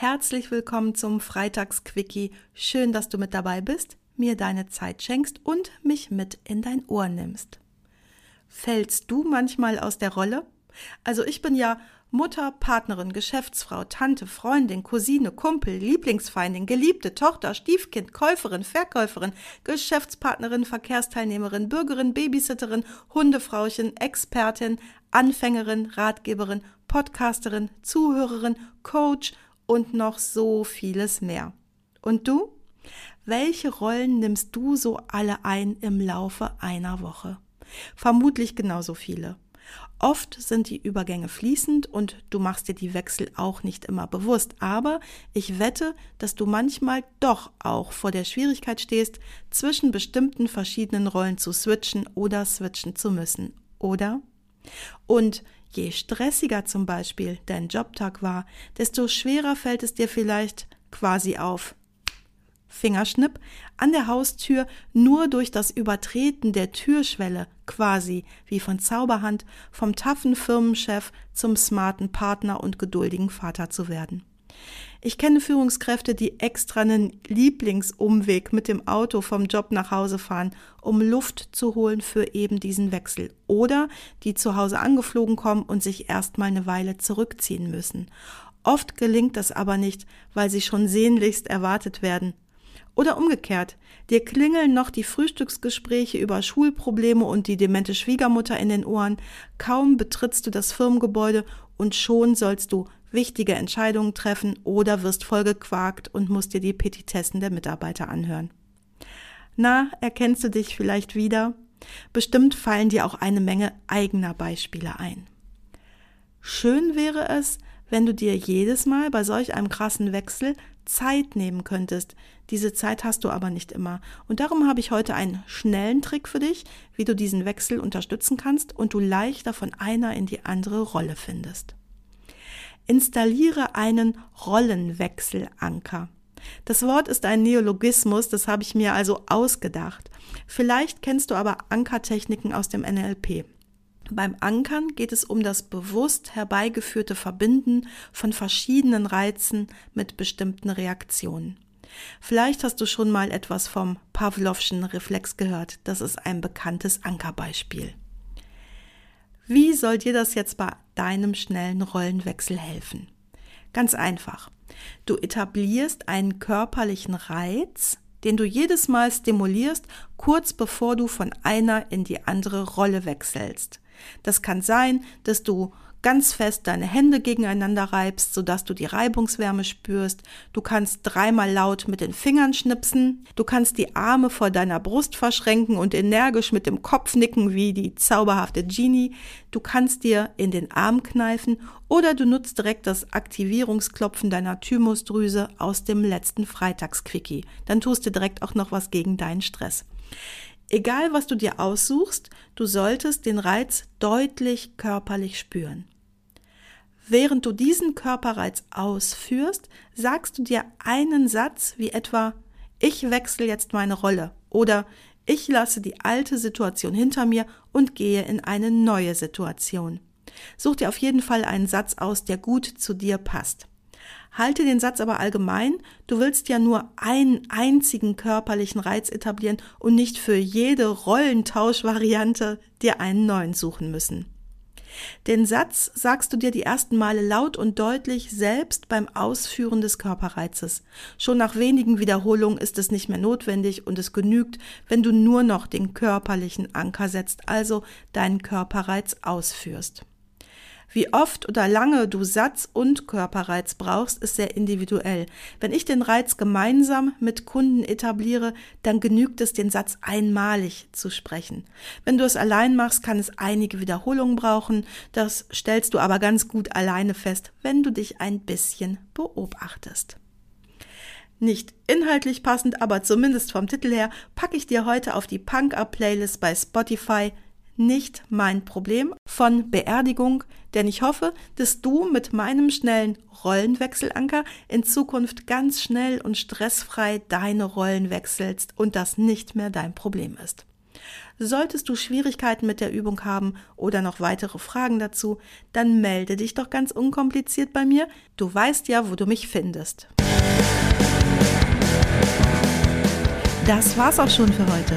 herzlich willkommen zum Freitagsquickie. Schön, dass du mit dabei bist, mir deine Zeit schenkst und mich mit in dein Ohr nimmst. Fällst du manchmal aus der Rolle? Also ich bin ja Mutter, Partnerin, Geschäftsfrau, Tante, Freundin, Cousine, Kumpel, Lieblingsfeindin, Geliebte, Tochter, Stiefkind, Käuferin, Verkäuferin, Geschäftspartnerin, Verkehrsteilnehmerin, Bürgerin, Babysitterin, Hundefrauchen, Expertin, Anfängerin, Ratgeberin, Podcasterin, Zuhörerin, Coach und noch so vieles mehr. Und du? Welche Rollen nimmst du so alle ein im Laufe einer Woche? Vermutlich genauso viele. Oft sind die Übergänge fließend und du machst dir die Wechsel auch nicht immer bewusst, aber ich wette, dass du manchmal doch auch vor der Schwierigkeit stehst, zwischen bestimmten verschiedenen Rollen zu switchen oder switchen zu müssen, oder? Und je stressiger zum Beispiel dein Jobtag war, desto schwerer fällt es dir vielleicht quasi auf. Fingerschnipp an der Haustür nur durch das Übertreten der Türschwelle quasi wie von Zauberhand vom taffen Firmenchef zum smarten Partner und geduldigen Vater zu werden. Ich kenne Führungskräfte, die extra einen Lieblingsumweg mit dem Auto vom Job nach Hause fahren, um Luft zu holen für eben diesen Wechsel. Oder die zu Hause angeflogen kommen und sich erstmal eine Weile zurückziehen müssen. Oft gelingt das aber nicht, weil sie schon sehnlichst erwartet werden. Oder umgekehrt, dir klingeln noch die Frühstücksgespräche über Schulprobleme und die demente Schwiegermutter in den Ohren, kaum betrittst du das Firmengebäude und schon sollst du wichtige Entscheidungen treffen oder wirst vollgequakt und musst dir die Petitessen der Mitarbeiter anhören. Na, erkennst du dich vielleicht wieder? Bestimmt fallen dir auch eine Menge eigener Beispiele ein. Schön wäre es, wenn du dir jedes Mal bei solch einem krassen Wechsel Zeit nehmen könntest. Diese Zeit hast du aber nicht immer. Und darum habe ich heute einen schnellen Trick für dich, wie du diesen Wechsel unterstützen kannst und du leichter von einer in die andere Rolle findest. Installiere einen Rollenwechselanker. Das Wort ist ein Neologismus, das habe ich mir also ausgedacht. Vielleicht kennst du aber Ankertechniken aus dem NLP. Beim Ankern geht es um das bewusst herbeigeführte Verbinden von verschiedenen Reizen mit bestimmten Reaktionen. Vielleicht hast du schon mal etwas vom Pavlovschen Reflex gehört. Das ist ein bekanntes Ankerbeispiel. Wie soll dir das jetzt bei deinem schnellen Rollenwechsel helfen? Ganz einfach. Du etablierst einen körperlichen Reiz, den du jedes Mal stimulierst, kurz bevor du von einer in die andere Rolle wechselst. Das kann sein, dass du ganz fest deine Hände gegeneinander reibst, sodass du die Reibungswärme spürst. Du kannst dreimal laut mit den Fingern schnipsen. Du kannst die Arme vor deiner Brust verschränken und energisch mit dem Kopf nicken wie die zauberhafte Genie. Du kannst dir in den Arm kneifen oder du nutzt direkt das Aktivierungsklopfen deiner Thymusdrüse aus dem letzten Freitagsquickie. Dann tust du direkt auch noch was gegen deinen Stress. Egal, was du dir aussuchst, du solltest den Reiz deutlich körperlich spüren. Während du diesen Körperreiz ausführst, sagst du dir einen Satz wie etwa Ich wechsle jetzt meine Rolle oder Ich lasse die alte Situation hinter mir und gehe in eine neue Situation. Such dir auf jeden Fall einen Satz aus, der gut zu dir passt. Halte den Satz aber allgemein, du willst ja nur einen einzigen körperlichen Reiz etablieren und nicht für jede Rollentauschvariante dir einen neuen suchen müssen. Den Satz sagst du dir die ersten Male laut und deutlich selbst beim Ausführen des Körperreizes. Schon nach wenigen Wiederholungen ist es nicht mehr notwendig und es genügt, wenn du nur noch den körperlichen Anker setzt, also deinen Körperreiz ausführst. Wie oft oder lange du Satz und Körperreiz brauchst, ist sehr individuell. Wenn ich den Reiz gemeinsam mit Kunden etabliere, dann genügt es, den Satz einmalig zu sprechen. Wenn du es allein machst, kann es einige Wiederholungen brauchen. Das stellst du aber ganz gut alleine fest, wenn du dich ein bisschen beobachtest. Nicht inhaltlich passend, aber zumindest vom Titel her packe ich dir heute auf die Punk-Up-Playlist bei Spotify nicht mein Problem von Beerdigung, denn ich hoffe, dass du mit meinem schnellen Rollenwechselanker in Zukunft ganz schnell und stressfrei deine Rollen wechselst und das nicht mehr dein Problem ist. Solltest du Schwierigkeiten mit der Übung haben oder noch weitere Fragen dazu, dann melde dich doch ganz unkompliziert bei mir. Du weißt ja, wo du mich findest. Das war's auch schon für heute.